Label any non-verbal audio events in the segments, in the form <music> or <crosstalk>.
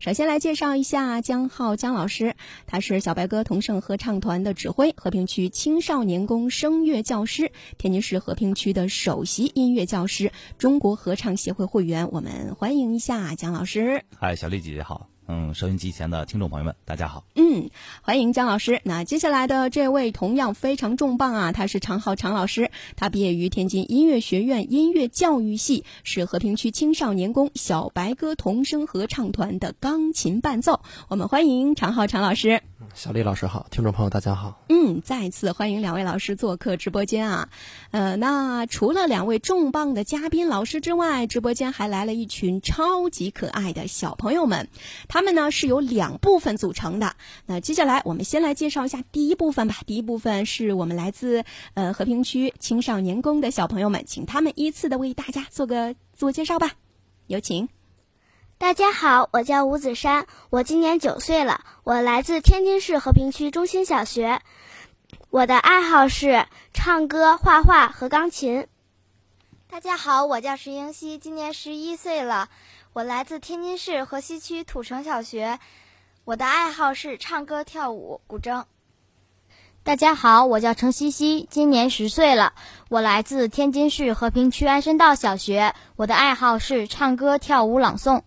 首先来介绍一下江浩江老师，他是小白鸽同声合唱团的指挥，和平区青少年宫声乐教师，天津市和平区的首席音乐教师，中国合唱协会会员。我们欢迎一下江老师。嗨，小丽姐姐好。嗯，收音机前的听众朋友们，大家好。嗯，欢迎姜老师。那接下来的这位同样非常重磅啊，他是常浩常老师，他毕业于天津音乐学院音乐教育系，是和平区青少年宫小白鸽童声合唱团的钢琴伴奏。我们欢迎常浩常老师。小丽老师好，听众朋友大家好。嗯，再次欢迎两位老师做客直播间啊。呃，那除了两位重磅的嘉宾老师之外，直播间还来了一群超级可爱的小朋友们。他们呢是由两部分组成的。那接下来我们先来介绍一下第一部分吧。第一部分是我们来自呃和平区青少年宫的小朋友们，请他们依次的为大家做个自我介绍吧。有请。大家好，我叫吴子珊，我今年九岁了，我来自天津市和平区中心小学，我的爱好是唱歌、画画和钢琴。大家好，我叫石英熙，今年十一岁了，我来自天津市河西区土城小学，我的爱好是唱歌、跳舞、古筝。大家好，我叫程西西，今年十岁了，我来自天津市和平区安身道小学，我的爱好是唱歌、跳舞、朗诵。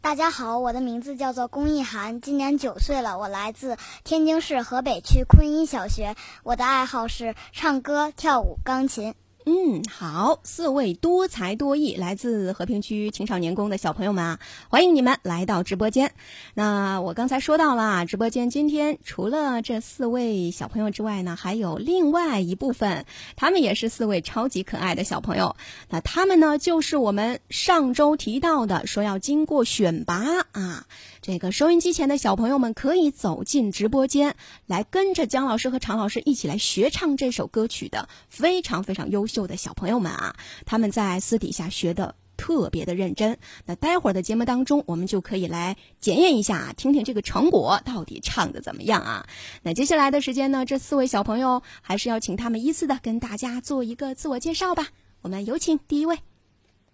大家好，我的名字叫做龚一涵，今年九岁了，我来自天津市河北区昆音小学，我的爱好是唱歌、跳舞、钢琴。嗯，好，四位多才多艺来自和平区青少年宫的小朋友们啊，欢迎你们来到直播间。那我刚才说到了，直播间今天除了这四位小朋友之外呢，还有另外一部分，他们也是四位超级可爱的小朋友。那他们呢，就是我们上周提到的，说要经过选拔啊。这个收音机前的小朋友们可以走进直播间，来跟着姜老师和常老师一起来学唱这首歌曲的非常非常优秀的小朋友们啊！他们在私底下学的特别的认真。那待会儿的节目当中，我们就可以来检验一下，听听这个成果到底唱的怎么样啊！那接下来的时间呢，这四位小朋友还是要请他们依次的跟大家做一个自我介绍吧。我们有请第一位。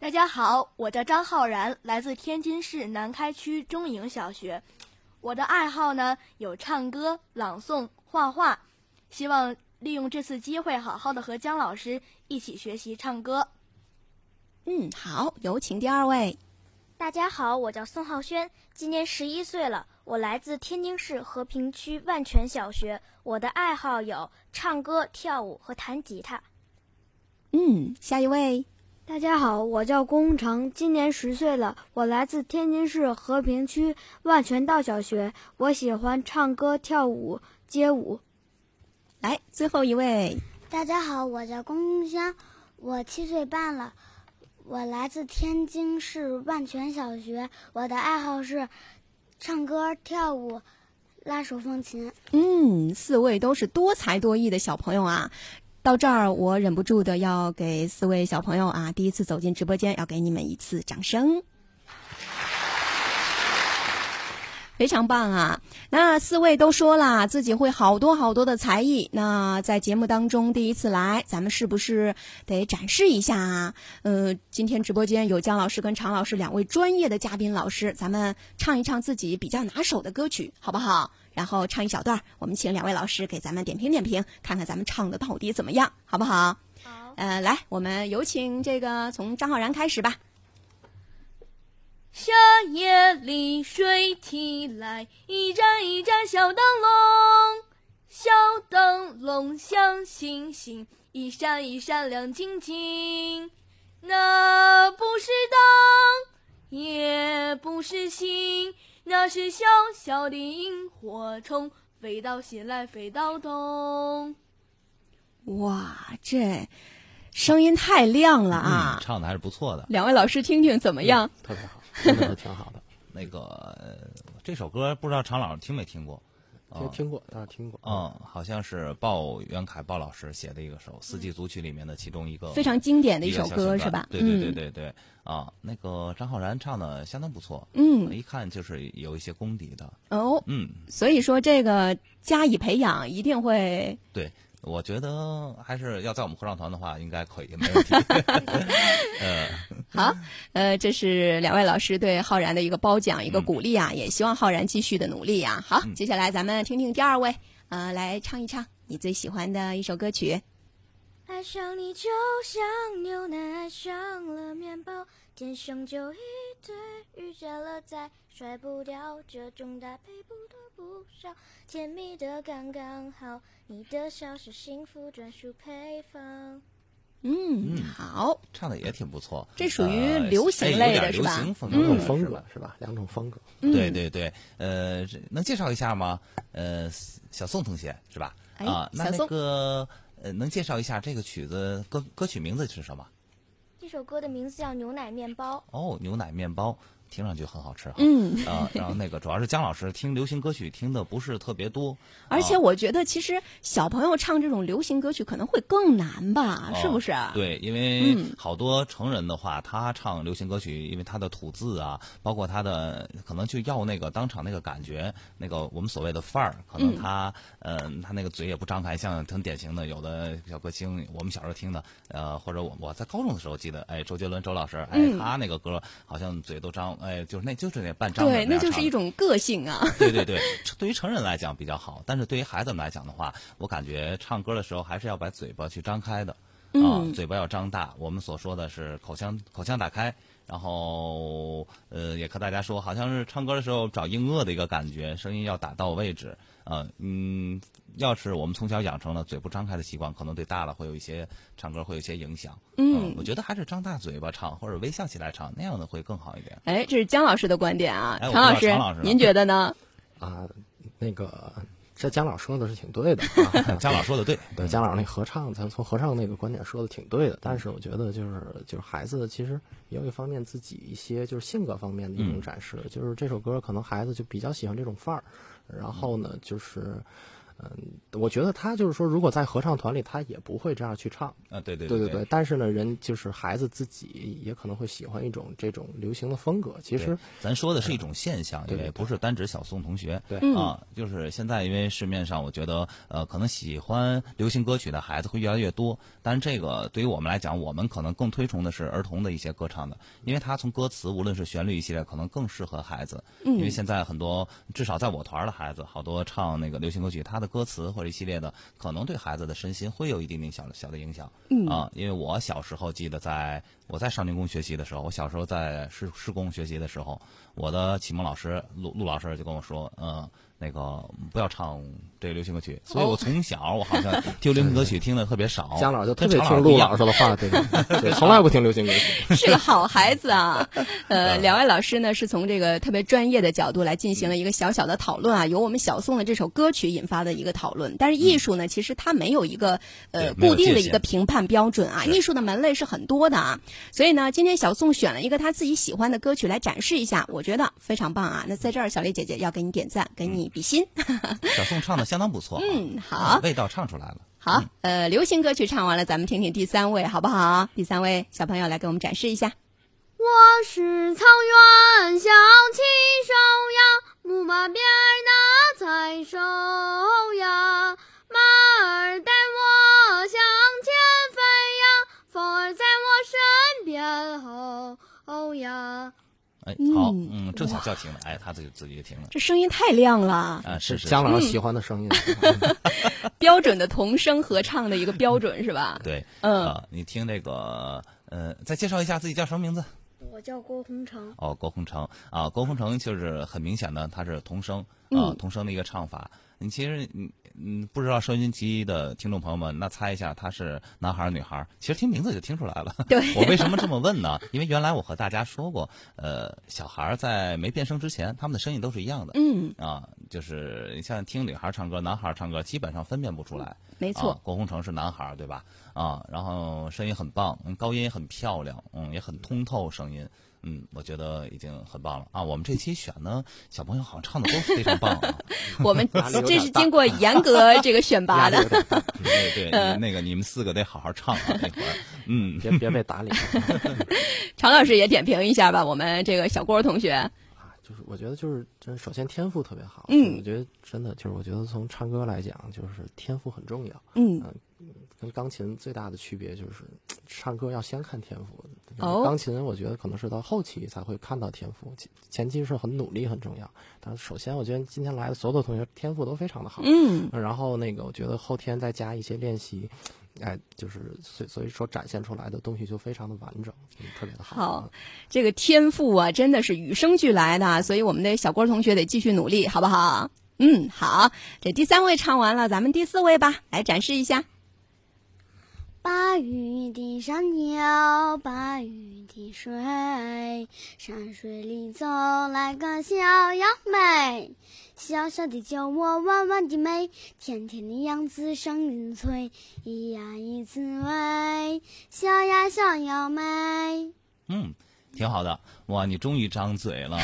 大家好，我叫张浩然，来自天津市南开区中营小学。我的爱好呢有唱歌、朗诵、画画，希望利用这次机会，好好的和姜老师一起学习唱歌。嗯，好，有请第二位。大家好，我叫宋浩轩，今年十一岁了，我来自天津市和平区万泉小学。我的爱好有唱歌、跳舞和弹吉他。嗯，下一位。大家好，我叫龚成，今年十岁了，我来自天津市和平区万泉道小学。我喜欢唱歌、跳舞、街舞。来，最后一位。大家好，我叫龚东香，我七岁半了，我来自天津市万泉小学。我的爱好是唱歌、跳舞、拉手风琴。嗯，四位都是多才多艺的小朋友啊。到这儿，我忍不住的要给四位小朋友啊，第一次走进直播间，要给你们一次掌声，非常棒啊！那四位都说了自己会好多好多的才艺，那在节目当中第一次来，咱们是不是得展示一下啊？呃，今天直播间有姜老师跟常老师两位专业的嘉宾老师，咱们唱一唱自己比较拿手的歌曲，好不好？然后唱一小段，我们请两位老师给咱们点评点评，看看咱们唱的到底怎么样，好不好？好。呃，来，我们有请这个从张浩然开始吧。夏夜里水提来一盏一盏小灯笼，小灯笼像星星，一闪一闪亮晶晶。那不是灯，也不是星。那是小小的萤火虫，飞到西来飞到东。哇，这声音太亮了啊！唱的还是不错的。两位老师听听怎么样？特别好，真的挺好的。那个这首歌不知道常老师听没听过？听听过，当然听过。嗯，好像是鲍元凯鲍老师写的一个首《四季组曲》里面的其中一个非常经典的一首歌，是吧？对对对对对。啊，那个张浩然唱的相当不错，嗯，一看就是有一些功底的。哦，嗯，所以说这个加以培养，一定会对我觉得还是要在我们合唱团的话，应该可以，没问题。呃，<laughs> 好，呃，这是两位老师对浩然的一个褒奖，一个鼓励啊，也希望浩然继续的努力啊。好，接下来咱们听听第二位，呃，来唱一唱你最喜欢的一首歌曲。爱上你就像牛奶爱上了面包，天生就一对，遇见了再甩不掉，这种搭配不多不少，甜蜜的刚刚好，你的笑是幸福专属配方。嗯，好，唱的也挺不错。这属于流行类的是吧？流行风格风格是吧？两种风格。对对对，呃，能介绍一下吗？呃，小宋同学是吧？啊，那那个。呃，能介绍一下这个曲子歌歌曲名字是什么？这首歌的名字叫《牛奶面包》。哦，牛奶面包。听上去很好吃哈，嗯，啊，然后那个主要是姜老师听流行歌曲听的不是特别多，<laughs> 而且我觉得其实小朋友唱这种流行歌曲可能会更难吧，是不是？对，因为好多成人的话，他唱流行歌曲，因为他的吐字啊，包括他的可能就要那个当场那个感觉，那个我们所谓的范儿，可能他嗯，他那个嘴也不张开，像很典型的有的小歌星，我们小时候听的，呃，或者我我在高中的时候记得，哎，周杰伦周老师，哎，他那个歌好像嘴都张。哎，就是那就是那半张对，那就是一种个性啊。对对对，对于成人来讲比较好，但是对于孩子们来讲的话，我感觉唱歌的时候还是要把嘴巴去张开的啊，嘴巴要张大。我们所说的是口腔口腔打开，然后呃，也和大家说，好像是唱歌的时候找硬腭的一个感觉，声音要打到位置啊，嗯。要是我们从小养成了嘴不张开的习惯，可能对大了会有一些唱歌会有一些影响。嗯，我觉得还是张大嘴巴唱或者微笑起来唱，那样的会更好一点。哎，这是姜老师的观点啊，常老师，您觉得呢？啊，那个这姜老说的是挺对的啊，<laughs> 姜老说的对，对姜老师那合唱，咱从合唱那个观点说的挺对的。但是我觉得就是就是孩子其实也有一方面自己一些就是性格方面的一种展示，就是这首歌可能孩子就比较喜欢这种范儿，然后呢就是。嗯，我觉得他就是说，如果在合唱团里，他也不会这样去唱啊。对对对对对。但是呢，人就是孩子自己也可能会喜欢一种这种流行的风格。其实咱说的是一种现象，因为不是单指小宋同学。对啊，就是现在因为市面上，我觉得呃，可能喜欢流行歌曲的孩子会越来越多。但是这个对于我们来讲，我们可能更推崇的是儿童的一些歌唱的，因为他从歌词无论是旋律一系列，可能更适合孩子。嗯。因为现在很多至少在我团的孩子，好多唱那个流行歌曲，他的歌词或者一系。列的可能对孩子的身心会有一定点小小的影响，嗯啊，因为我小时候记得，在我在少年宫学习的时候，我小时候在市市宫学习的时候，我的启蒙老师陆陆老师就跟我说，嗯。那个不要唱这个流行歌曲，所以我从小我好像听流行歌曲 <laughs> 听的特别少。姜老师就特别听陆老师的话，<laughs> 对对，从来不听流行歌曲。<laughs> 是个好孩子啊！呃，两位老师呢是从这个特别专业的角度来进行了一个小小的讨论啊，由我们小宋的这首歌曲引发的一个讨论。但是艺术呢，其实它没有一个呃固定的一个评判标准啊，艺术的门类是很多的啊。所以呢，今天小宋选了一个他自己喜欢的歌曲来展示一下，我觉得非常棒啊。那在这儿，小丽姐姐要给你点赞，给你。比心，<laughs> 小宋唱的相当不错。嗯，好，味道唱出来了。好，呃，流行歌曲唱完了，咱们听听第三位，好不好？第三位小朋友来给我们展示一下。我是草原小骑手呀，牧马边那采收呀，马儿带我向前飞呀，风儿在我身边吼呀。哎，好，嗯，正想叫停了，哎，他自己自己就停了。这声音太亮了啊！是是，姜老师喜欢的声音，<laughs> <laughs> 标准的童声合唱的一个标准是吧？对，嗯，你听这个，呃，再介绍一下自己叫什么名字？我叫郭宏成。哦，郭宏成啊，郭宏成就是很明显的，他是童声啊，童声的一个唱法。你其实你。嗯，不知道收音机的听众朋友们，那猜一下他是男孩儿女孩儿？其实听名字就听出来了。<laughs> 对，我为什么这么问呢？因为原来我和大家说过，呃，小孩儿在没变声之前，他们的声音都是一样的。嗯。啊，就是像听女孩唱歌、男孩唱歌，基本上分辨不出来。没错。郭宏成是男孩儿，对吧？啊，然后声音很棒，高音也很漂亮，嗯，也很通透，声音。嗯，我觉得已经很棒了啊！我们这期选呢，小朋友好像唱的都非常棒啊。<laughs> 我们 <laughs> 这是经过严格这个选拔的。<laughs> 对对，那个你们四个得好好唱啊，那会儿，嗯，别别被打脸。常老师也点评一下吧，我们这个小郭同学。就是我觉得就是真首先天赋特别好，嗯我觉得真的就是我觉得从唱歌来讲，就是天赋很重要。嗯跟钢琴最大的区别就是，唱歌要先看天赋。哦钢琴我觉得可能是到后期才会看到天赋，前前期是很努力很重要。但是首先，我觉得今天来的所有的同学天赋都非常的好。嗯然后那个，我觉得后天再加一些练习，哎，就是所所以说展现出来的东西就非常的完整，嗯特别的好。好，这个天赋啊，真的是与生俱来的，所以我们的小郭同学得继续努力，好不好？嗯，好，这第三位唱完了，咱们第四位吧，来展示一下。把雨滴山腰，把雨滴水，山水里走来个小妖妹，小小的酒窝，弯弯的眉，甜甜的样子声音脆，咿呀咿子喂，小呀小妖妹。嗯，挺好的。哇，你终于张嘴了。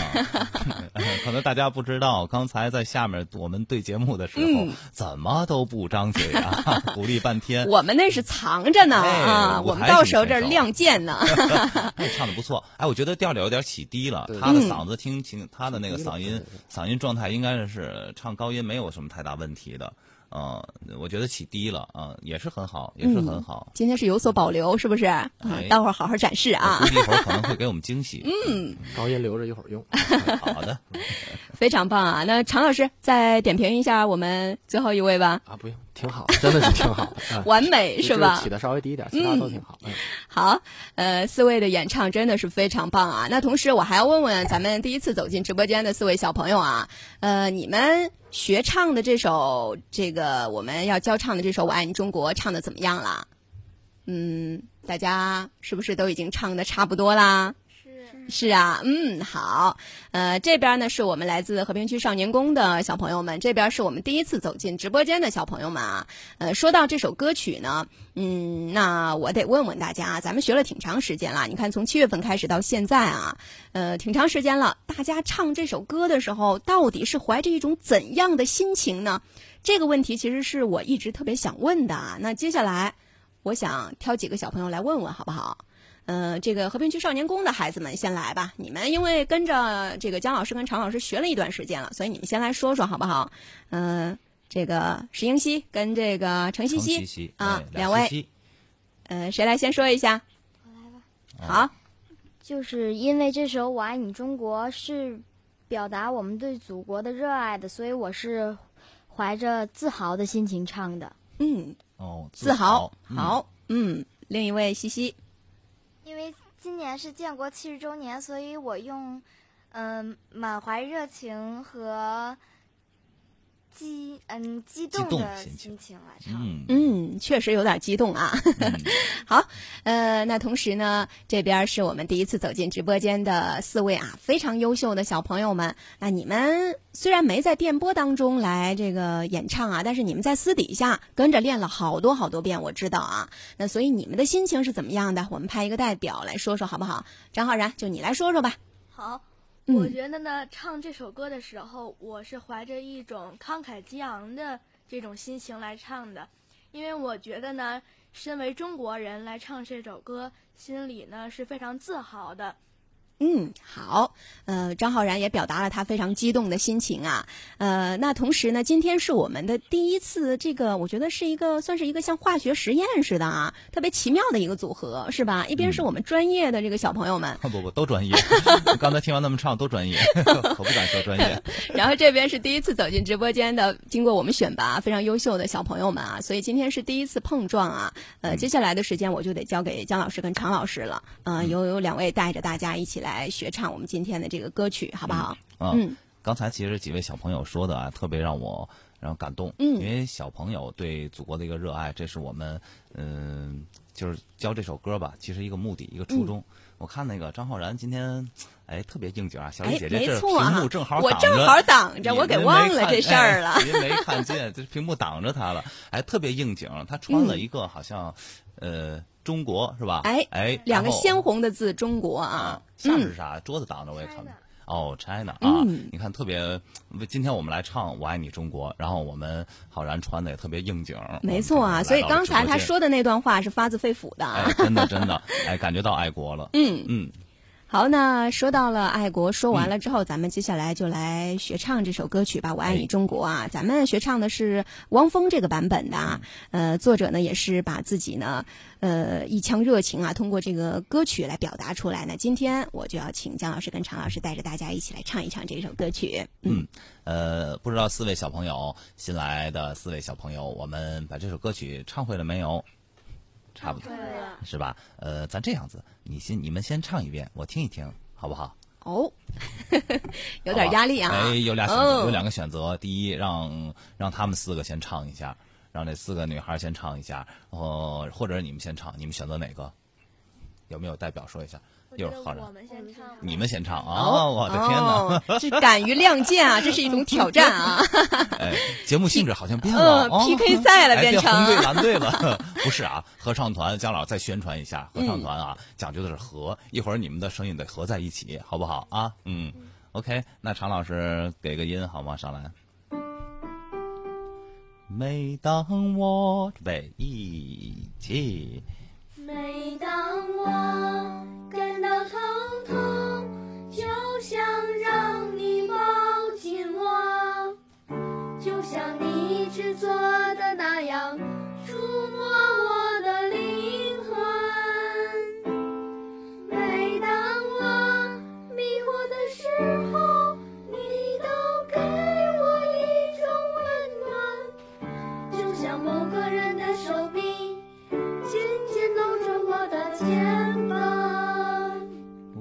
<laughs> 可能大家不知道，刚才在下面我们对节目的时候，嗯怎么都不张嘴啊，<laughs> 鼓励半天。我们那是藏着呢哎啊，我们到时候这亮剑呢。<laughs> 哎，唱的不错。哎，我觉得调调有点起低了。他的嗯嗓子听清，他的那个嗓音嗓音状态应该是唱高音没有什么太大问题的。嗯，我觉得起低了啊，也是很好，也是很好。今天是有所保留，是不是？待会儿好好展示啊估。计一会儿可能会给我们惊喜。<laughs> 嗯，高音留着一会儿用。<laughs> 好的。<laughs> 非常棒啊！那常老师再点评一下我们最后一位吧，啊，不用，挺好，真的是挺好完美是吧？起的稍微低一点，其他都挺好。嗯，好，呃，四位的演唱真的是非常棒啊！那同时我还要问问咱们第一次走进直播间的四位小朋友啊，呃，你们学唱的这首这个我们要教唱的这首《我爱你中国》唱的怎么样了？嗯，大家是不是都已经唱的差不多啦？是啊，嗯，好，呃，这边呢是我们来自和平区少年宫的小朋友们，这边是我们第一次走进直播间的小朋友们啊。呃，说到这首歌曲呢，嗯，那我得问问大家，咱们学了挺长时间了，你看从七月份开始到现在啊，呃，挺长时间了，大家唱这首歌的时候，到底是怀着一种怎样的心情呢？这个问题其实是我一直特别想问的啊。那接下来，我想挑几个小朋友来问问，好不好？呃，这个和平区少年宫的孩子们先来吧。你们因为跟着这个姜老师跟常老师学了一段时间了，所以你们先来说说好不好？嗯、这个石英熙跟这个程茜程茜茜茜啊哎，两位，西西呃，谁来先说一下？我来吧好，就是因为这首《我爱你中国》是表达我们对祖国的热爱的，所以我是怀着自豪的心情唱的。嗯，哦，自豪，嗯好，嗯，另一位西西，因为今年是建国七十周年，所以我用嗯、满怀热情和激嗯激动动的心情来唱。嗯嗯，确实有点激动啊。嗯 <laughs> 好，呃，那同时呢，这边是我们第一次走进直播间的四位啊，非常优秀的小朋友们。那你们虽然没在电波当中来这个演唱啊，但是你们在私底下跟着练了好多好多遍，我知道啊。那所以你们的心情是怎么样的？我们派一个代表来说说好不好？张浩然，就你来说说吧。好，嗯我觉得呢，唱这首歌的时候，我是怀着一种慷慨激昂的这种心情来唱的，因为我觉得呢，身为中国人来唱这首歌，心里呢是非常自豪的。嗯，好，呃，张浩然也表达了他非常激动的心情啊，呃，那同时呢，今天是我们的第一次，这个我觉得是一个算是一个像化学实验似的啊，特别奇妙的一个组合，是吧？一边是我们专业的这个小朋友们，<laughs> 不不都专业。<laughs> 刚才听完他们唱都专业，<laughs> 可不敢说专业。然后这边是第一次走进直播间的，经过我们选拔非常优秀的小朋友们啊，所以今天是第一次碰撞啊。呃，接下来的时间我就得交给姜老师跟常老师了，呃，有有两位带着大家一起来学唱我们今天的这个歌曲，好不好？啊，嗯刚才其实几位小朋友说的啊，特别让我让我感动。嗯因为小朋友对祖国的一个热爱，这是我们嗯、就是教这首歌吧，其实一个目的，一个初衷。我看那个张浩然今天，哎，特别应景啊，小嗯哎丽姐姐屏幕正好我挡着正好挡着我给忘了这事儿了 <laughs> 没看见，这屏幕挡着他了，哎，特别应景。他穿了一个好像，呃，中国是吧？哎哎，两个鲜红的字“中国”啊啊，，下面嗯是啥？桌子挡着我也看不哦，China 啊，嗯你看特别，今天我们来唱《我爱你中国》，然后我们浩然穿的也特别应景，没错啊。所以刚才他说的那段话是发自肺腑的啊。哎，真的真的，哎，感觉到爱国了。<laughs> 嗯，嗯，好，那说到了爱国，说完了之后，咱们接下来就来学唱这首歌曲吧，《我爱你中国》啊。咱们学唱的是汪峰这个版本的，啊，呃，作者呢也是把自己呢，呃，一腔热情啊，通过这个歌曲来表达出来。那今天我就要请姜老师跟常老师带着大家一起来唱一唱这首歌曲。嗯，呃，不知道四位小朋友，新来的四位小朋友，我们把这首歌曲唱会了没有？差不多，是吧？呃，咱这样子，你先，你们先唱一遍，我听一听，好不好？哦，<laughs> 有点压力啊！哎，有俩选择，有两个选择。第一，让让他们四个先唱一下，让这四个女孩先唱一下，然呃，或者你们先唱，你们选择哪个？有没有代表说一下？又是好人，你们先唱啊！我的天哪，这敢于亮剑啊！这是一种挑战啊！<laughs> 哎，节目性质好像变了，PK 赛了，<laughs> 变成红队蓝队了。<laughs> 不是啊，合唱团，姜老再宣传一下，合唱团啊，讲究的是和。一会儿你们的声音得合在一起，好不好啊？嗯，OK，那常老师给个音好吗？上来。每当我准备一起。每当我你制作的那样，触摸我的灵魂。每当我迷惑的时候，你都给我一种温暖，就像某个人的手臂。紧紧搂着我的肩膀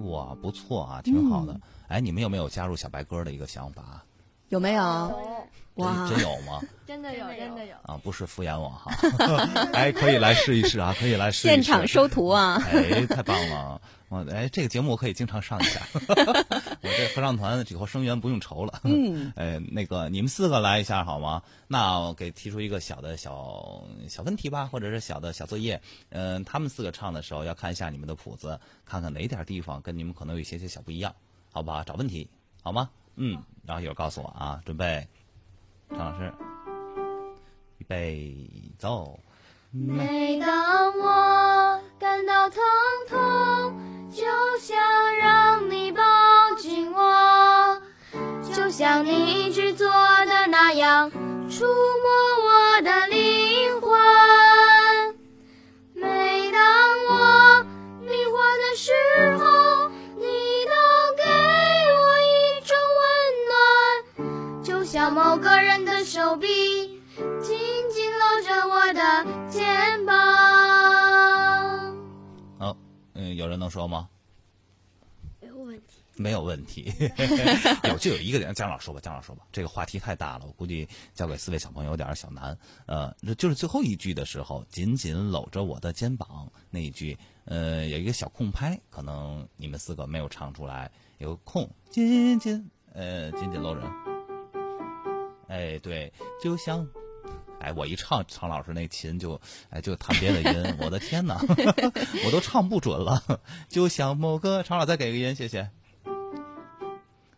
哇，不错啊，挺好的。哎，你们有没有加入小白鸽的一个想法？有没有？哇，真有吗？<laughs> 真的有，真的有啊！不是敷衍我哈。<laughs> 哎，可以来试一试啊，可以来试。现场收徒啊！哎，太棒了！我哎，这个节目我可以经常上一下。<laughs> 我这合唱团以后生源不用愁了。嗯。哎，那个你们四个来一下好吗？那我给提出一个小的小小问题吧，或者是小的小作业。嗯，他们四个唱的时候要看一下你们的谱子，看看哪点地方跟你们可能有一些些小不一样，好吧？找问题好吗？嗯，然后一会儿告诉我啊，准备。张老师，预备走。每当我感到疼痛，就想让你抱紧我，就像你一直做的那样，触摸我的脸某个人的手臂紧紧搂着我的。肩膀。好，嗯，有人能说吗？没有问题。没有问题。<laughs> 有就有一个点，姜老师说吧，姜老师说吧，这个话题太大了，我估计交给四位小朋友有点小难。呃，就是最后一句的时候，紧紧搂着我的肩膀那一句，呃，有一个小空拍，可能你们四个没有唱出来，有个空，紧紧，呃，紧紧搂着。哎，对，就像。哎，我一唱，常老师那琴就，哎，就弹别的音，我的天哪，<laughs> 我都唱不准了。就像某个，常老再给个音，谢谢。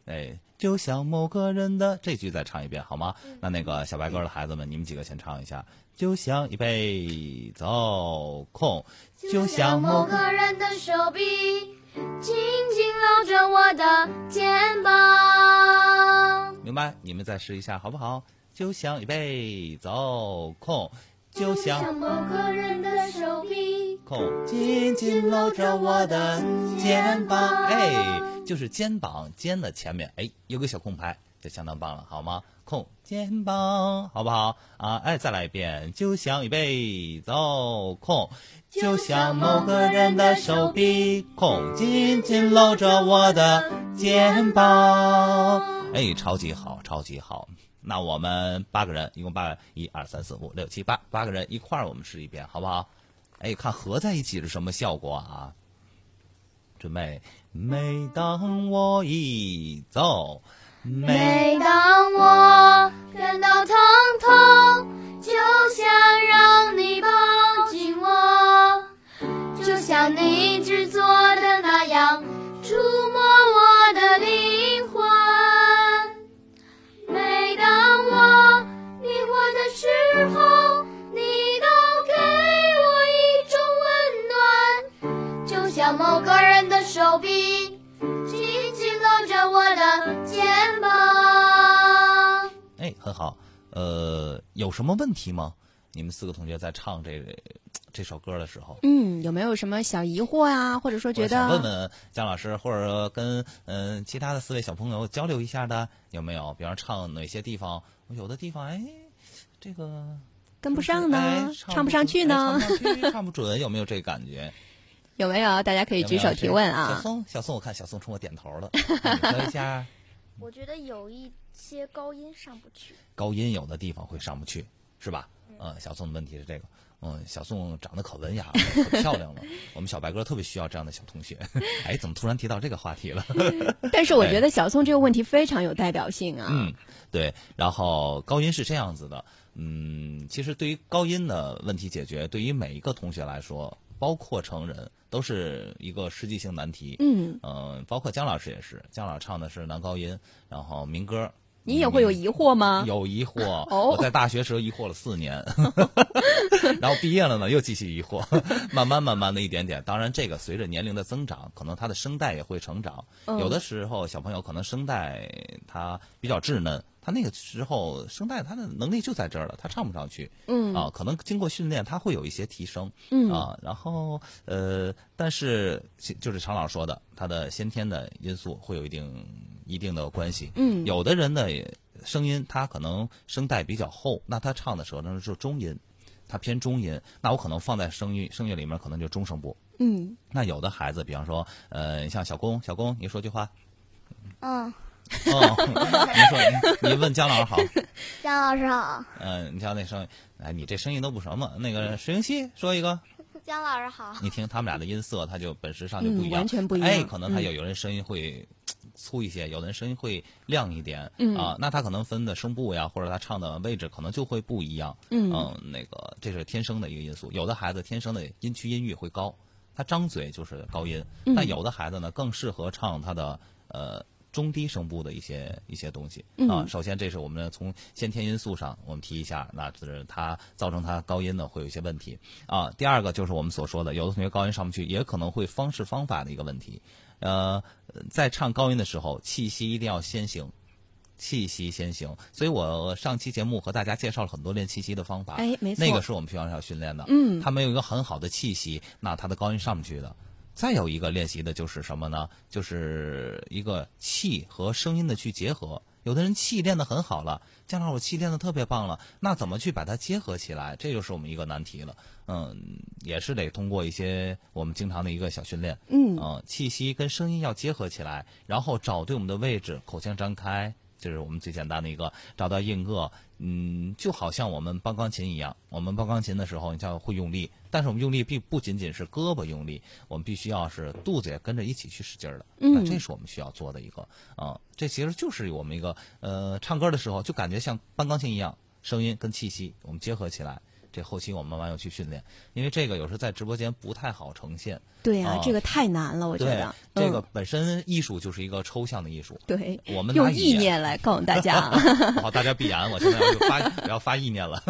哎，就像某个人的这句再唱一遍好吗？那那个小白鸽的孩子们，你们几个先唱一下。就像一杯走空，就像某个人的手臂紧紧搂着我的肩膀。明白？你们再试一下好不好？就像预备走空，就像某个人的手臂，空紧紧搂着我的肩膀。哎，就是肩膀肩的前面，哎，有个小空拍，就相当棒了，好吗？空肩膀，好不好？啊，哎，再来一遍，就像一杯走空，就像某个人的手臂，空紧紧搂着我的肩膀。哎，超级好，超级好。那我们八个人，一共八个，一二三四五六七八，八个人一块儿，我们试一遍，好不好？哎，看合在一起是什么效果啊？准备，每当我一走，每当我感到疼痛，就想让你抱紧我，就像你一直做呃，有什么问题吗？你们四个同学在唱这这首歌的时候，嗯，有没有什么小疑惑啊？或者说觉得问问姜老师，或者说跟嗯其他的四位小朋友交流一下的有没有？比方唱哪些地方，有的地方哎，这个跟不上呢，唱不上去呢，<laughs> 唱不准，有没有这个感觉？有没有？大家可以举手提问啊。小宋，小宋，我看小宋冲我点头了，<laughs> 说一下。我觉得有一些高音上不去，高音有的地方会上不去，是吧？嗯，小宋的问题是这个。嗯，小宋长得可文雅了，<laughs> 可漂亮了。我们小白哥特别需要这样的小同学。<laughs> 哎，怎么突然提到这个话题了？<laughs> 但是我觉得小宋这个问题非常有代表性啊。嗯，对。然后高音是这样子的。嗯，其实对于高音的问题解决，对于每一个同学来说，包括成人，都是一个实际性难题。嗯。嗯，包括姜老师也是。姜老师唱的是男高音，然后民歌。你也会有疑惑吗？有疑惑，我在大学时候疑惑了四年，<laughs> 然后毕业了呢，又继续疑惑，<laughs> 慢慢慢慢的一点点。当然，这个随着年龄的增长，可能他的声带也会成长。有的时候，小朋友可能声带他比较稚嫩，他那个时候声带他的能力就在这儿了，他唱不上去。嗯。啊，可能经过训练，他会有一些提升。嗯。啊，然后呃，但是就是常老师说的，他的先天的因素会有一定。一定的关系，嗯，有的人呢声音他可能声带比较厚，那他唱的时候那是中音，他偏中音，那我可能放在声乐声乐里面可能就中声部，嗯，那有的孩子，比方说，呃，像小龚，小龚，你说句话，嗯，哦，你说你问姜老师好，<laughs> 姜老师好，嗯，你瞧那声音，哎，你这声音都不什么，那个石英熙说一个。<laughs> 姜老师好，你听他们俩的音色，他就本质上就不一样，完全不一样。哎，可能他有有人声音会粗一些，有的人声音会亮一点，嗯啊，那他可能分的声部呀，或者他唱的位置可能就会不一样。嗯，那个这是天生的一个因素。有的孩子天生的音区音域会高，他张嘴就是高音，但有的孩子呢更适合唱他的呃。中低声部的一些一些东西啊，首先这是我们从先天因素上我们提一下，那就是它造成它高音呢会有一些问题啊。第二个就是我们所说的，有的同学高音上不去，也可能会方式方法的一个问题。呃，在唱高音的时候，气息一定要先行，气息先行。所以我上期节目和大家介绍了很多练气息的方法，哎，没错，那个是我们平常要训练的。嗯，他没有一个很好的气息，那他的高音上不去的。再有一个练习的就是什么呢？就是一个气和声音的去结合。有的人气练得很好了，姜老师我气练得特别棒了，那怎么去把它结合起来？这就是我们一个难题了。嗯，也是得通过一些我们经常的一个小训练。嗯，气息跟声音要结合起来，然后找对我们的位置，口腔张开。这是我们最简单的一个找到硬腭，嗯，就好像我们搬钢琴一样。我们搬钢琴的时候，你像会用力，但是我们用力并不仅仅是胳膊用力，我们必须要是肚子也跟着一起去使劲儿的。嗯，这是我们需要做的一个啊，这其实就是我们一个呃，唱歌的时候就感觉像搬钢琴一样，声音跟气息我们结合起来。这后期我们慢慢要去训练，因为这个有时在直播间不太好呈现。对呀，这个太难了，我觉得。这个本身艺术就是一个抽象的艺术。对，我们用意念来告诉大家。<laughs> 好，大家闭眼，我现在要发要发意念了。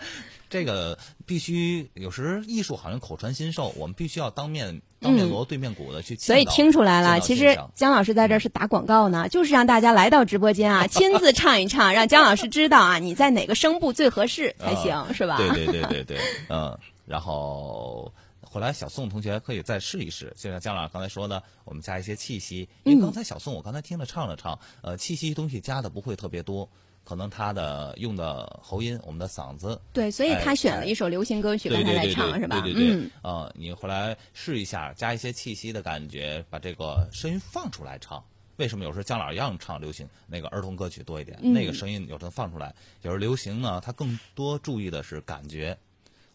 <laughs> 这个必须有时艺术好像口传心授，我们必须要当面当面锣对面鼓的去。所以听出来了，其实姜老师在这是打广告呢，就是让大家来到直播间啊，<laughs> 亲自唱一唱，让姜老师知道啊，你在哪个声部最合适才行，是吧？对对对对对，<laughs> 嗯，然后后来小宋同学可以再试一试，就像姜老师刚才说的，我们加一些气息，因为刚才小宋我刚才听了唱了唱，呃，气息东西加的不会特别多。可能他的用的喉音，我们的嗓子对，所以他选了一首流行歌曲跟他来唱，是吧？对对对，呃，你回来试一下，加一些气息的感觉，把这个声音放出来唱。为什么有时候姜老样唱流行那个儿童歌曲多一点？那个声音有时候放出来。有时候流行呢，他更多注意的是感觉。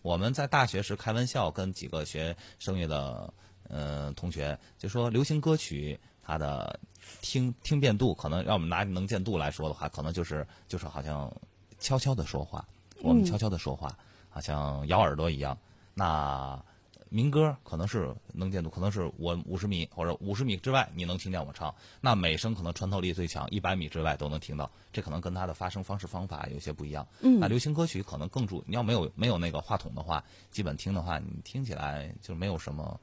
我们在大学时开玩笑，跟几个学声乐的嗯同学就说，流行歌曲它的。听听辨度可能让我们拿能见度来说的话，可能就是就是好像悄悄的说话，我们悄悄的说话，好像咬耳朵一样。那民歌可能是能见度，可能是我五十米或者五十米之外你能听见我唱，那美声可能穿透力最强，一百米之外都能听到。这可能跟它的发声方式方法有些不一样。嗯，那流行歌曲可能更注，你要没有没有那个话筒的话，基本听的话，你听起来就没有什么。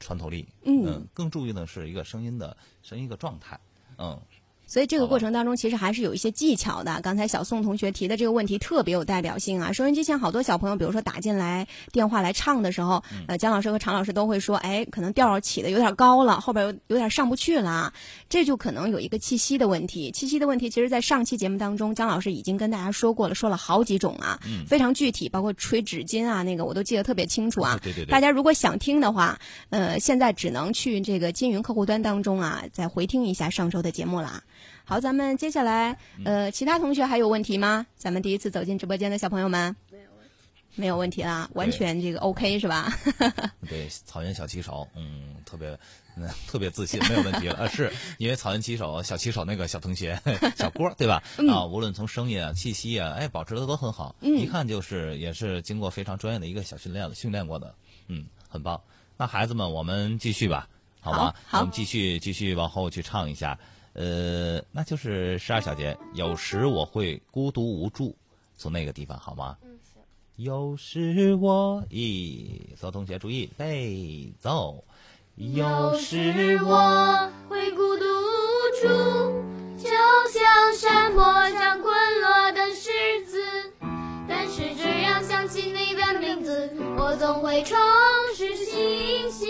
穿透力，嗯，更注意的是一个声音的声音一个状态，嗯，所以这个过程当中其实还是有一些技巧的。刚才小宋同学提的这个问题特别有代表性啊！收音机前好多小朋友，比如说打进来电话来唱的时候，呃，姜老师和常老师都会说，哎，可能调起的有点高了，后边有有点上不去了，这就可能有一个气息的问题。气息的问题，其实在上期节目当中，姜老师已经跟大家说过了，说了好几种啊，非常具体，包括吹纸巾啊，那个我都记得特别清楚啊。对对对。大家如果想听的话，呃，现在只能去这个金云客户端当中啊，再回听一下上周的节目了。好，咱们接下来，呃，其他同学还有问题吗？咱们第一次走进直播间的小朋友们，没有问题，没有问题啦，完全这个 OK 是吧？<laughs> 对，草原小骑手，嗯，特别，嗯，特别自信，没有问题了。呃，是因为草原骑手小骑手那个小同学 <laughs> 小郭，对吧？啊，无论从声音啊、气息啊，哎，保持的都很好，一看就是也是经过非常专业的一个小训练了，训练过的，嗯，很棒。那孩子们，我们继续吧，好吗？好，我们继续继续往后去唱一下。呃，那就是十二小节。有时我会孤独无助，从那个地方好吗？嗯，行。有时我一，所有同学注意背奏。有时我会孤独无助，就像山坡上滚落的石子。但是只要想起你的名字，我总会重拾信心。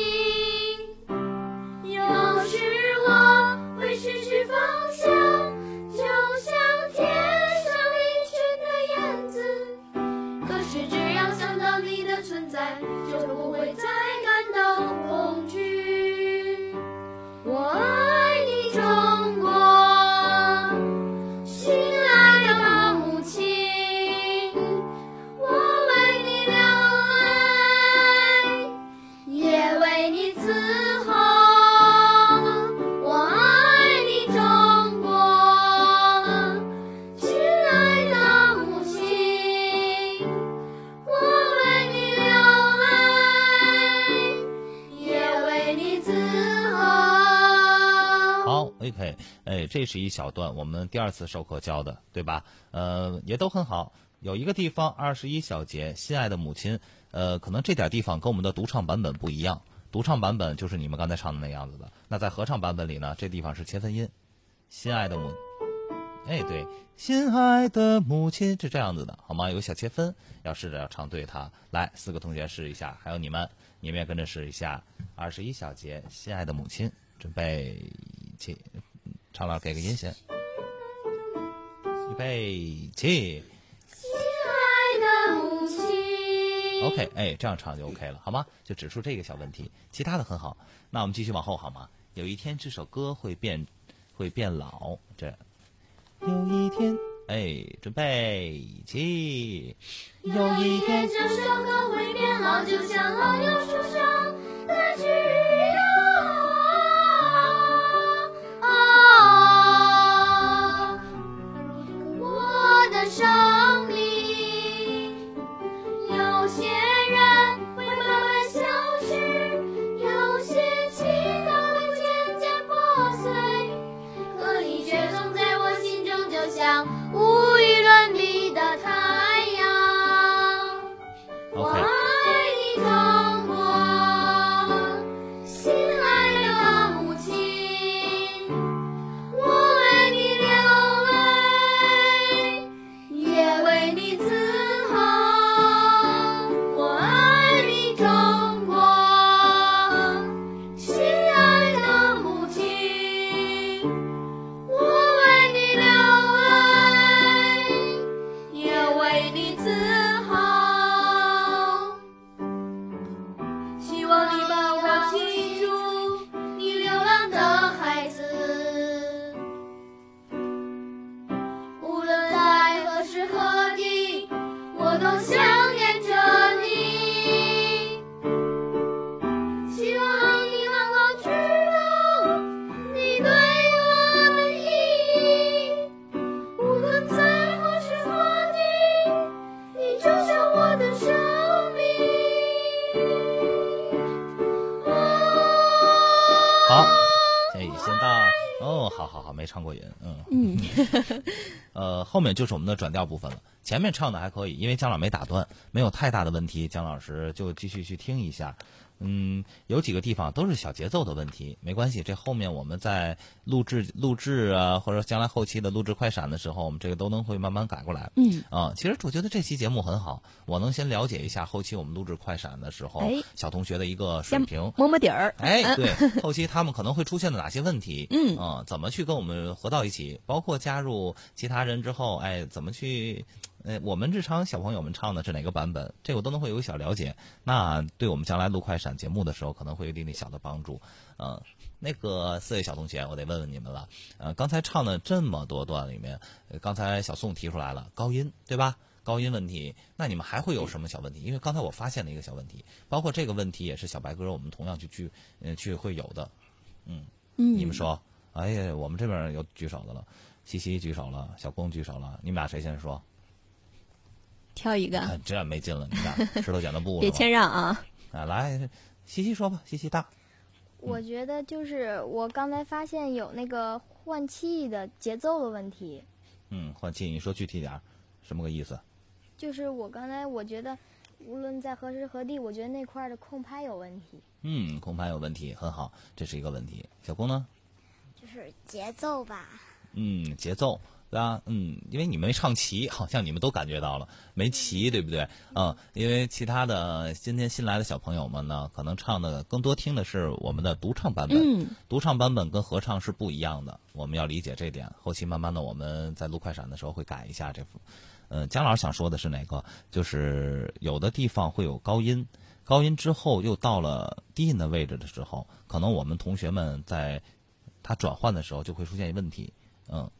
这是一小段，我们第二次授课教的，对吧？呃，也都很好。有一个地方，二十一小节，心爱的母亲，呃，可能这点地方跟我们的独唱版本不一样。独唱版本就是你们刚才唱的那样子的。那在合唱版本里呢，这地方是切分音，心爱的母，哎，对，心爱的母亲是这样子的，好吗？有小切分，要试着要唱对它。来，四个同学试一下，还有你们，你们也跟着试一下。二十一小节，心爱的母亲，准备。起，常老给个音弦，预备起。亲爱的母亲。OK，哎，这样唱就 OK 了，好吗？就指出这个小问题，其他的很好。那我们继续往后好吗？有一天这首歌会变，会变老。这，有一天，哎，准备起。有一天这首歌会变老，就像老杨树上后面就是我们的转调部分了。前面唱的还可以，因为姜老没打断，没有太大的问题，姜老师就继续去听一下。嗯，有几个地方都是小节奏的问题，没关系，这后面我们在录制录制啊，或者将来后期的录制快闪的时候，我们这个都能会慢慢改过来。嗯啊，其实我觉得这期节目很好，我能先了解一下后期我们录制快闪的时候，哎小同学的一个水平。摸摸底儿。哎，嗯对，<laughs> 后期他们可能会出现的哪些问题？<laughs> 嗯啊，怎么去跟我们合到一起？包括加入其他人之后，哎，怎么去？呃，我们日常小朋友们唱的是哪个版本？这我都能会有个小了解。那对我们将来录快闪节目的时候，可能会有一定点小的帮助。嗯、那个四位小同学，我得问问你们了。呃，刚才唱的这么多段里面，呃刚才小宋提出来了高音，对吧？高音问题，那你们还会有什么小问题？因为刚才我发现了一个小问题，包括这个问题也是小白鸽我们同样去去呃去会有的。嗯，你们说？哎呀，我们这边有举手的了，西西举手了，小公举手了，你们俩谁先说？挑一个，看这没劲了，你看 <laughs> 石头剪刀布别？谦让啊。啊，来，西西说吧，西西大。我觉得就是我刚才发现有那个换气的节奏的问题，嗯，换气，你说具体点儿，什么个意思？就是我刚才我觉得，无论在何时何地，我觉得那块儿的空拍有问题。嗯，空拍有问题，很好，这是一个问题。小公呢？就是节奏吧。嗯，节奏，对吧？嗯，因为你没唱齐，好像你们都感觉到了没齐，对不对？嗯，因为其他的今天新来的小朋友们呢，可能唱的更多听的是我们的独唱版本。嗯，独唱版本跟合唱是不一样的，我们要理解这点。后期慢慢的我们在录快闪的时候会改一下这幅。嗯、姜老师想说的是哪个？就是有的地方会有高音，高音之后又到了低音的位置的时候，可能我们同学们在它转换的时候就会出现问题。嗯，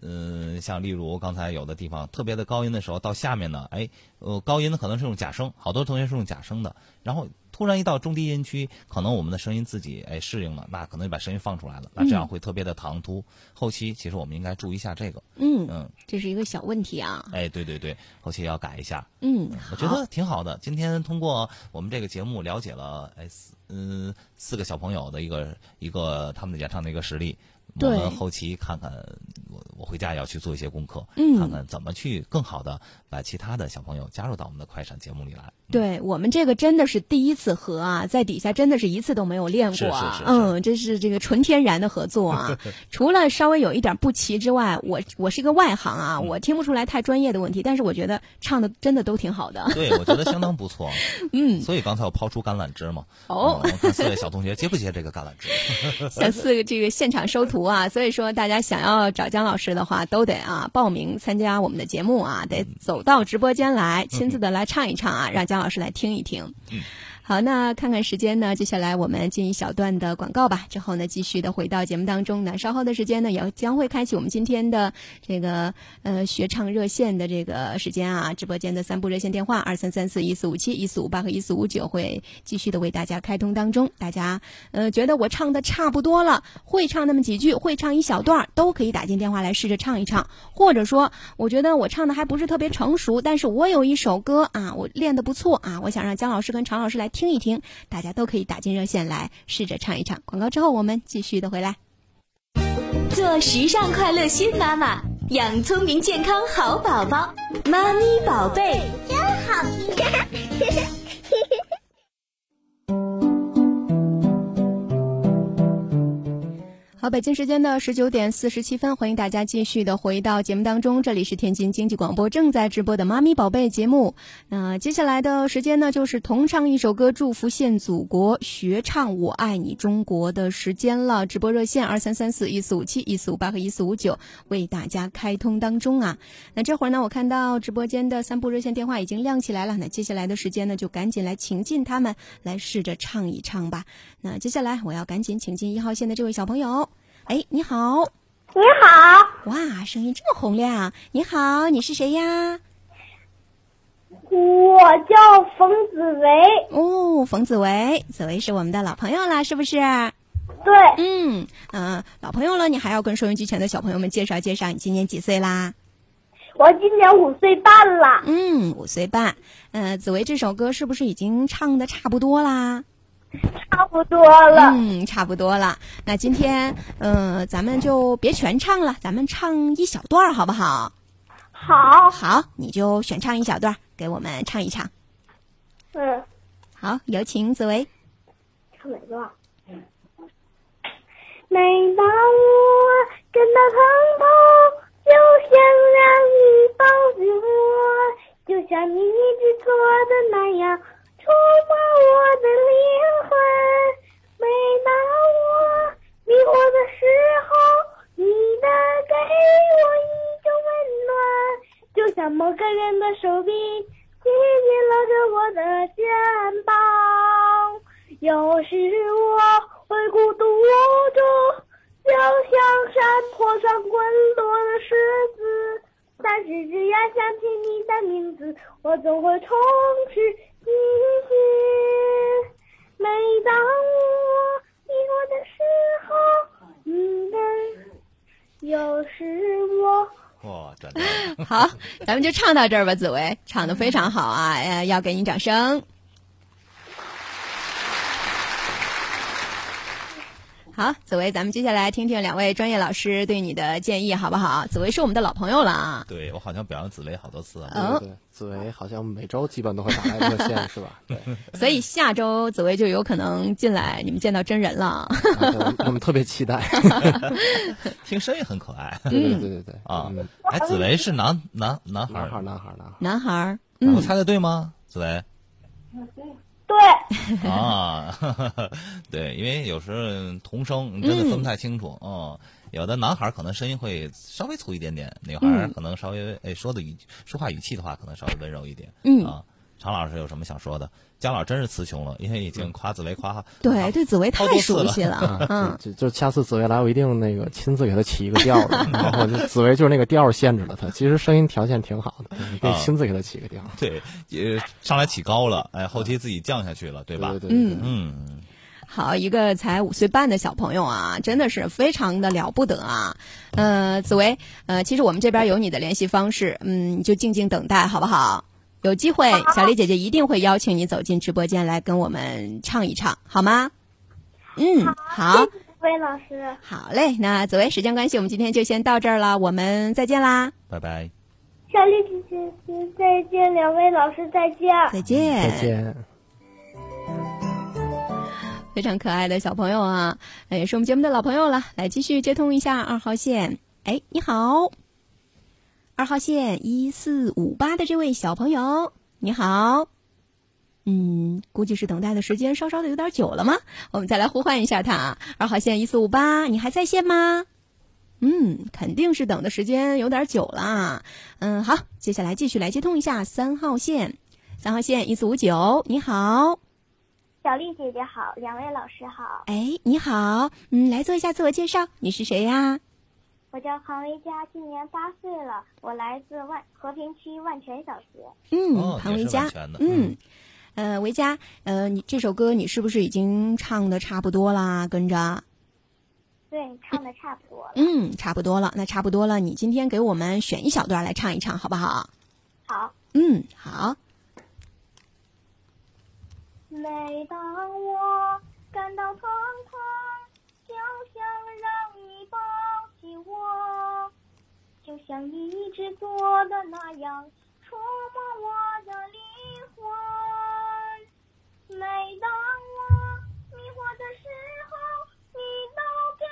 嗯，像例如刚才有的地方特别的高音的时候，到下面呢，哎，呃，高音呢可能是用假声，好多同学是用假声的，然后突然一到中低音区，可能我们的声音自己哎适应了，那可能就把声音放出来了，那这样会特别的唐突。后期其实我们应该注意一下这个，嗯，嗯，这是一个小问题啊。哎，对对对，后期要改一下。嗯，好我觉得挺好的。今天通过我们这个节目了解了，哎，四嗯四个小朋友的一个一个他们的演唱的一个实力。我们后期看看，我我回家也要去做一些功课，嗯看看怎么去更好的把其他的小朋友加入到我们的快闪节目里来。对我们这个真的是第一次合啊，在底下真的是一次都没有练过啊，是是是是嗯，这是这个纯天然的合作啊。<laughs> 除了稍微有一点不齐之外，我我是一个外行啊，我听不出来太专业的问题，但是我觉得唱的真的都挺好的。对，我觉得相当不错。<laughs> 嗯，所以刚才我抛出橄榄枝嘛。哦嗯我看四位小同学接不接这个橄榄枝？小四个这个现场收徒啊，所以说大家想要找姜老师的话，都得啊报名参加我们的节目啊，得走到直播间来，亲自的来唱一唱啊，让姜老师来听一听。好，那看看时间呢，接下来我们进一小段的广告吧，之后呢继续的回到节目当中呢，稍后的时间呢也将会开启我们今天的这个呃学唱热线的这个时间啊，直播间的三部热线电话二三三四一四五七一四五八和一四五九会继续的为大家开通当中，大家呃觉得我唱的差不多了，会唱那么几句，会唱一小段儿，都可以打进电话来试着唱一唱，或者说我觉得我唱的还不是特别成熟，但是我有一首歌啊，我练的不错啊，我想让姜老师跟常老师来听一听，大家都可以打进热线来试着唱一唱。广告之后我们继续的回来。做时尚快乐新妈妈，养聪明健康好宝宝，妈咪宝贝。真好听。<laughs> 好，北京时间的十九点四十七分，欢迎大家继续的回到节目当中，这里是天津经济广播正在直播的《妈咪宝贝》节目。那接下来的时间呢，就是同唱一首歌，祝福献祖国，学唱我爱你中国的时间了。直播热线二三三四一四五七一四五八和一四五九为大家开通当中啊。那这会儿呢，我看到直播间的三部热线电话已经亮起来了，那接下来的时间呢，就赶紧来请进他们，来试着唱一唱吧。那接下来我要赶紧请进一号线的这位小朋友。哎，你好！你好，哇，声音这么洪亮！你好，你是谁呀？我叫冯子维。哦，冯子维，子维是我们的老朋友啦，是不是？对，嗯嗯、呃老朋友了，你还要跟收音机前的小朋友们介绍介绍，你今年几岁啦？我今年五岁半了。嗯，五岁半。呃，紫薇这首歌是不是已经唱的差不多啦？差不多了。嗯，差不多了。那今天，呃，咱们就别全唱了，咱们唱一小段儿好不好？好，好，你就选唱一小段儿，给我们唱一唱。嗯，好，有请紫薇。唱哪个？每当我感到疼痛，就想让你抱着我，就像你一直做的那样，触摸我的灵魂。每当我迷惑的时候，你能给我一种温暖，就像某个人的手臂紧紧搂着我的肩膀。有时我会孤独无助，就像山坡上滚落的石子。但是只要想起你的名字，我总会重拾。每当我寂寞的时候，你能有时我。哇，转的好，咱们就唱到这儿吧，紫薇，唱的非常好啊，呃，要给你掌声。好，紫薇，咱们接下来听听两位专业老师对你的建议，好不好？紫薇是我们的老朋友了啊。对我好像表扬紫薇好多次啊。哦对对，紫薇好像每周基本都会打来热线，是吧？<laughs> 对，所以下周紫薇就有可能进来，你们见到真人了。我们特别期待。<laughs> 听声音很可爱对对对对对啊嗯。哎，紫薇是男男男孩儿男孩儿，男孩儿，男孩儿。男孩儿，我嗯，猜的对吗？紫薇对，啊，<laughs> 对，因为有时候童声真的分不太清楚，嗯，有的男孩可能声音会稍微粗一点点，女孩可能稍微哎说的语说话语气的话可能稍微温柔一点，嗯啊。常老师有什么想说的？姜老师真是词穷了，因为已经夸紫薇夸对，对紫薇太熟悉了，啊，嗯，就就就下次紫薇来，我一定那个亲自给她起一个调儿，<laughs> 然后就紫薇就是那个调儿限制了她。其实声音条件挺好的，你可以啊亲自给她起个调儿，对，也上来起高了，哎，后期自己降下去了，对吧？对对对对，嗯，好，一个才五岁半的小朋友啊，真的是非常的了不得啊。呃，紫薇，呃，其实我们这边有你的联系方式，嗯，你就静静等待，好不好？有机会，小丽姐姐一定会邀请你走进直播间来跟我们唱一唱，好吗？嗯，好，谢谢魏老师。好嘞。那紫薇，时间关系，我们今天就先到这儿了，我们再见啦，拜拜。小丽姐姐再见，两位老师再见。再见，再见。非常可爱的小朋友啊，呃也是我们节目的老朋友了。来，继续接通一下二号线。哎，你好，二号线一四五八的这位小朋友，你好。嗯，估计是等待的时间稍稍的有点久了吗？我们再来呼唤一下他啊。二号线一四五八，你还在线吗？嗯，肯定是等的时间有点久了。嗯，好，接下来继续来接通一下三号线，三号线一四五九，你好。小丽姐姐好，两位老师好，哎，你好，嗯，来做一下自我介绍，你是谁呀？我叫庞维佳，今年八岁了，我来自万和平区万泉小学。嗯，哦也是庞维佳嗯，呃，维佳，呃，你这首歌你是不是已经唱的差不多啦？跟着，对，唱的差不多了。嗯，差不多了，那差不多了，你今天给我们选一小段来唱一唱，好不好？好，嗯，好，每当我感到疼痛，我，就像你一直做的那样，触摸我的灵魂。每当我迷惑的时候，你都给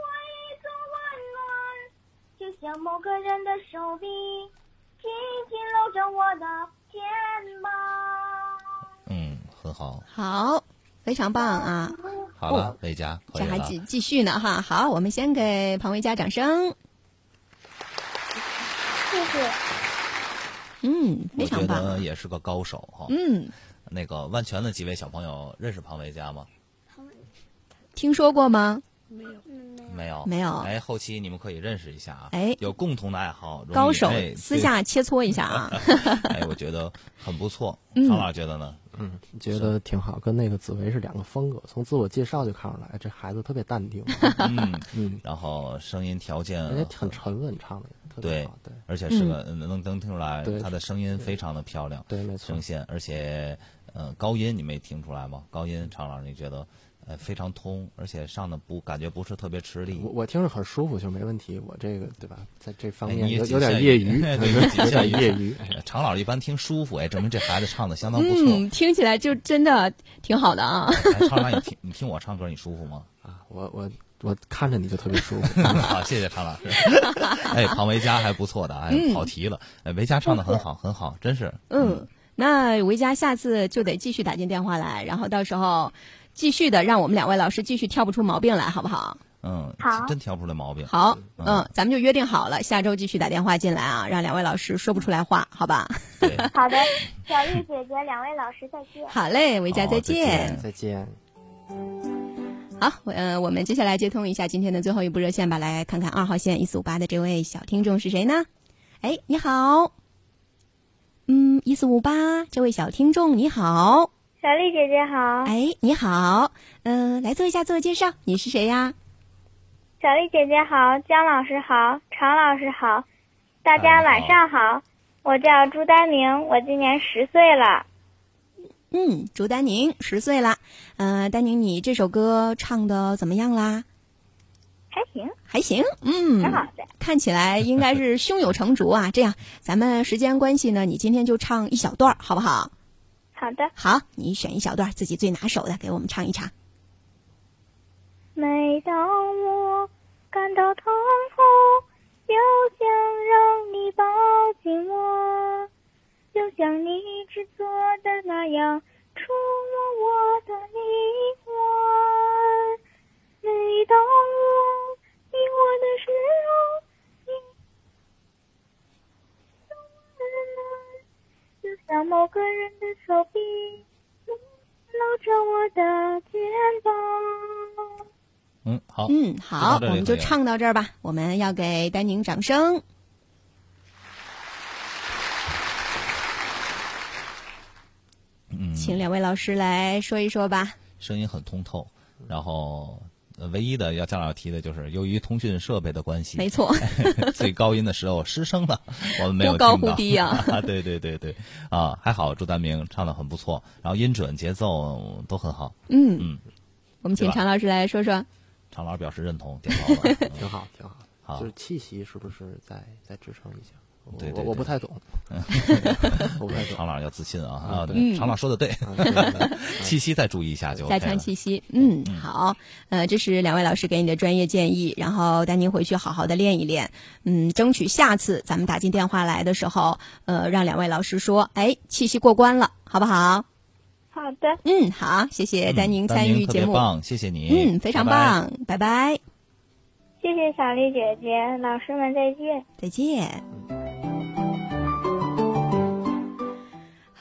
我一种温暖，就像某个人的手臂紧紧搂着我的肩膀。嗯，很好。好，非常棒啊！好了，魏佳。这还继继续呢哈。好，我们先给庞维佳掌声。谢谢。嗯，非常棒啊。得也是个高手哈。嗯，那个万全的几位小朋友认识庞维佳吗？听说过吗？没有，没有没有哎，后期你们可以认识一下啊。哎有共同的爱好，高手哎，私下切磋一下啊。<laughs> 哎，我觉得很不错。嗯常老师觉得呢？嗯，觉得挺好，跟那个紫薇是两个风格。从自我介绍就看出来，这孩子特别淡定，嗯 <laughs> 嗯，然后声音条件而且很沉稳，唱的也特别对好，对而且是个能能能听出来对他的声音非常的漂亮，对，没错声，线，而且呃高音你没听出来吗？高音常老师你觉得呃非常通，而且上的不感觉不是特别吃力。我我听着很舒服，就没问题。我这个对吧，在这方面有有点 <laughs> <laughs> 业余，对有点业余。常老师一般听舒服，哎，证明这孩子唱的相当不错。嗯，听起来就真的挺好的啊。哎，常老师，你听你听我唱歌，你舒服吗？<laughs> 啊，我我我看着你就特别舒服。好，谢谢常老师。哎，庞维佳还不错的，哎，跑题了。哎，维佳唱的很好，很好，真是。嗯，那维佳下次就得继续打进电话来，然后到时候继续的让我们两位老师继续挑不出毛病来，好不好？嗯，好真挑不出来毛病。好，嗯，咱们就约定好了，下周继续打电话进来啊，让两位老师说不出来话，好吧？<laughs> 好的，小丽姐姐，两位老师再见。好嘞，维佳再再见再见。好，我呃，我们接下来接通一下今天的最后一部热线吧，来看看二号线一四五八的这位小听众是谁呢？哎，你好，嗯，一四五八这位小听众你好，小丽姐姐好，哎，你好，嗯、来做一下自我介绍，你是谁呀？小丽姐姐好，姜老师好，常老师好，大家哎晚上好。我叫朱丹宁，我今年十岁了。嗯，朱丹宁十岁了，呃，丹宁，你这首歌唱的怎么样啦？还行，还行，嗯，挺好的。看起来应该是胸有成竹啊。这样，咱们时间关系呢，你今天就唱一小段儿，好不好？好的。好，你选一小段自己最拿手的，给我们唱一唱。每当我感到痛苦，就想让你抱紧我，就像你一直做的那样，触摸我的灵魂。每当我迷惑的时候，就像某个人的手臂，搂着我的肩膀。嗯，好，嗯，好，我们就唱到这儿吧。我们要给丹宁掌声。嗯，请两位老师来说一说吧。声音很通透，然后。呃唯一的要姜老师提的就是，由于通讯设备的关系，没错，<laughs> 最高音的时候失声了，我们没有忽高听到忽低啊 <laughs> 对对对对，啊，还好朱丹明唱的很不错，然后音准、节奏都很好。嗯嗯，我们请常老师来说说。常老师表示认同，点头了。挺好，挺好。好就是气息是不是再再支撑一下？我对对对我我不太懂，<laughs> 我不太懂。常老师要自信啊啊！嗯对，常老师说的对气息 <laughs> 再注意一下就 OK 加强气息。嗯，好，呃，这是两位老师给你的专业建议，然后丹宁回去好好的练一练，嗯，争取下次咱们打进电话来的时候，呃，让两位老师说，哎，气息过关了，好不好？好的，嗯，好，谢谢丹宁嗯参与节目，别棒，谢谢你，嗯，非常拜拜棒，拜拜，谢谢小丽姐姐，老师们再见。再见。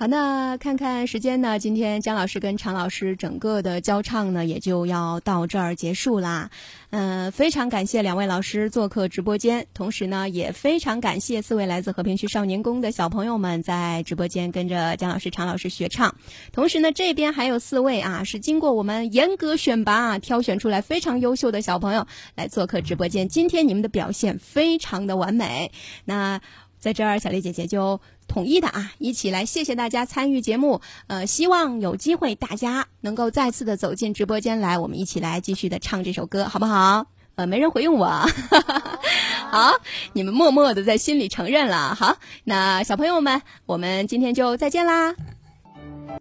好，那看看时间呢？今天姜老师跟常老师整个的教唱呢，也就要到这儿结束啦。嗯、非常感谢两位老师做客直播间，同时呢，也非常感谢四位来自和平区少年宫的小朋友们在直播间跟着姜老师、常老师学唱。同时呢，这边还有四位啊，是经过我们严格选拔啊、挑选出来非常优秀的小朋友来做客直播间。今天你们的表现非常的完美。那在这儿，小丽姐姐就统一的啊，一起来谢谢大家参与节目。呃，希望有机会大家能够再次的走进直播间来，我们一起来继续的唱这首歌，好不好？呃，没人回应我，<laughs> 好，你们默默的在心里承认了。好，那小朋友们，我们今天就再见啦。